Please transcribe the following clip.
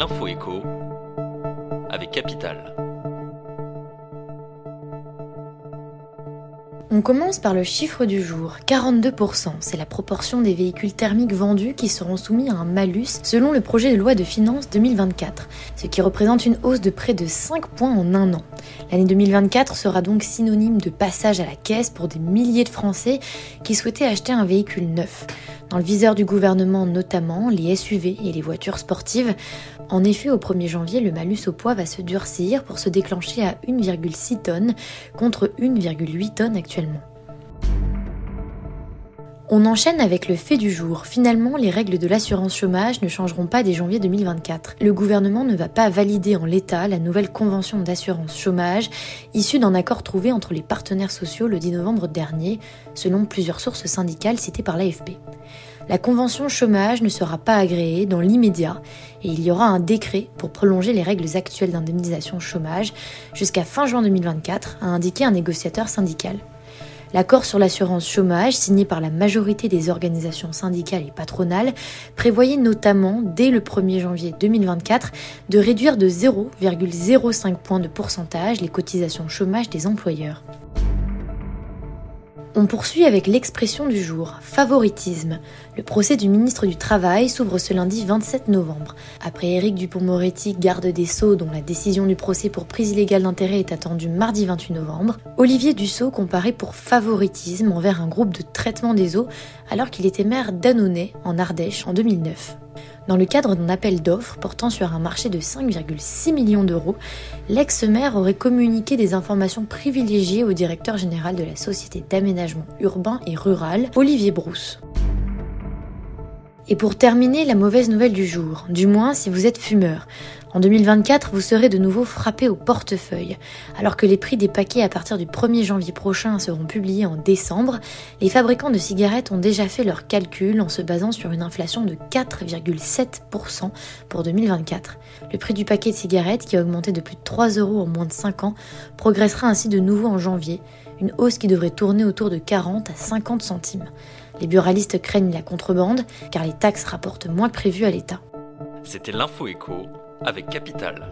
l'info écho avec Capital. On commence par le chiffre du jour, 42%. C'est la proportion des véhicules thermiques vendus qui seront soumis à un malus selon le projet de loi de finances 2024, ce qui représente une hausse de près de 5 points en un an. L'année 2024 sera donc synonyme de passage à la caisse pour des milliers de Français qui souhaitaient acheter un véhicule neuf. Dans le viseur du gouvernement notamment, les SUV et les voitures sportives. En effet, au 1er janvier, le malus au poids va se durcir pour se déclencher à 1,6 tonnes contre 1,8 tonnes actuellement. On enchaîne avec le fait du jour. Finalement, les règles de l'assurance chômage ne changeront pas dès janvier 2024. Le gouvernement ne va pas valider en l'état la nouvelle convention d'assurance chômage issue d'un accord trouvé entre les partenaires sociaux le 10 novembre dernier, selon plusieurs sources syndicales citées par l'AFP. La convention chômage ne sera pas agréée dans l'immédiat et il y aura un décret pour prolonger les règles actuelles d'indemnisation chômage jusqu'à fin juin 2024, a indiqué un négociateur syndical. L'accord sur l'assurance chômage, signé par la majorité des organisations syndicales et patronales, prévoyait notamment, dès le 1er janvier 2024, de réduire de 0,05 points de pourcentage les cotisations chômage des employeurs. On poursuit avec l'expression du jour, favoritisme. Le procès du ministre du Travail s'ouvre ce lundi 27 novembre. Après Éric Dupont-Moretti, garde des Sceaux, dont la décision du procès pour prise illégale d'intérêt est attendue mardi 28 novembre, Olivier Dussault comparaît pour favoritisme envers un groupe de traitement des eaux alors qu'il était maire d'Annonay en Ardèche en 2009. Dans le cadre d'un appel d'offres portant sur un marché de 5,6 millions d'euros, l'ex-maire aurait communiqué des informations privilégiées au directeur général de la Société d'aménagement urbain et rural, Olivier Brousse. Et pour terminer, la mauvaise nouvelle du jour, du moins si vous êtes fumeur. En 2024, vous serez de nouveau frappé au portefeuille. Alors que les prix des paquets à partir du 1er janvier prochain seront publiés en décembre, les fabricants de cigarettes ont déjà fait leurs calculs en se basant sur une inflation de 4,7% pour 2024. Le prix du paquet de cigarettes, qui a augmenté de plus de 3 euros en moins de 5 ans, progressera ainsi de nouveau en janvier, une hausse qui devrait tourner autour de 40 à 50 centimes. Les buralistes craignent la contrebande car les taxes rapportent moins que prévu à l'État. C'était l'info écho avec Capital.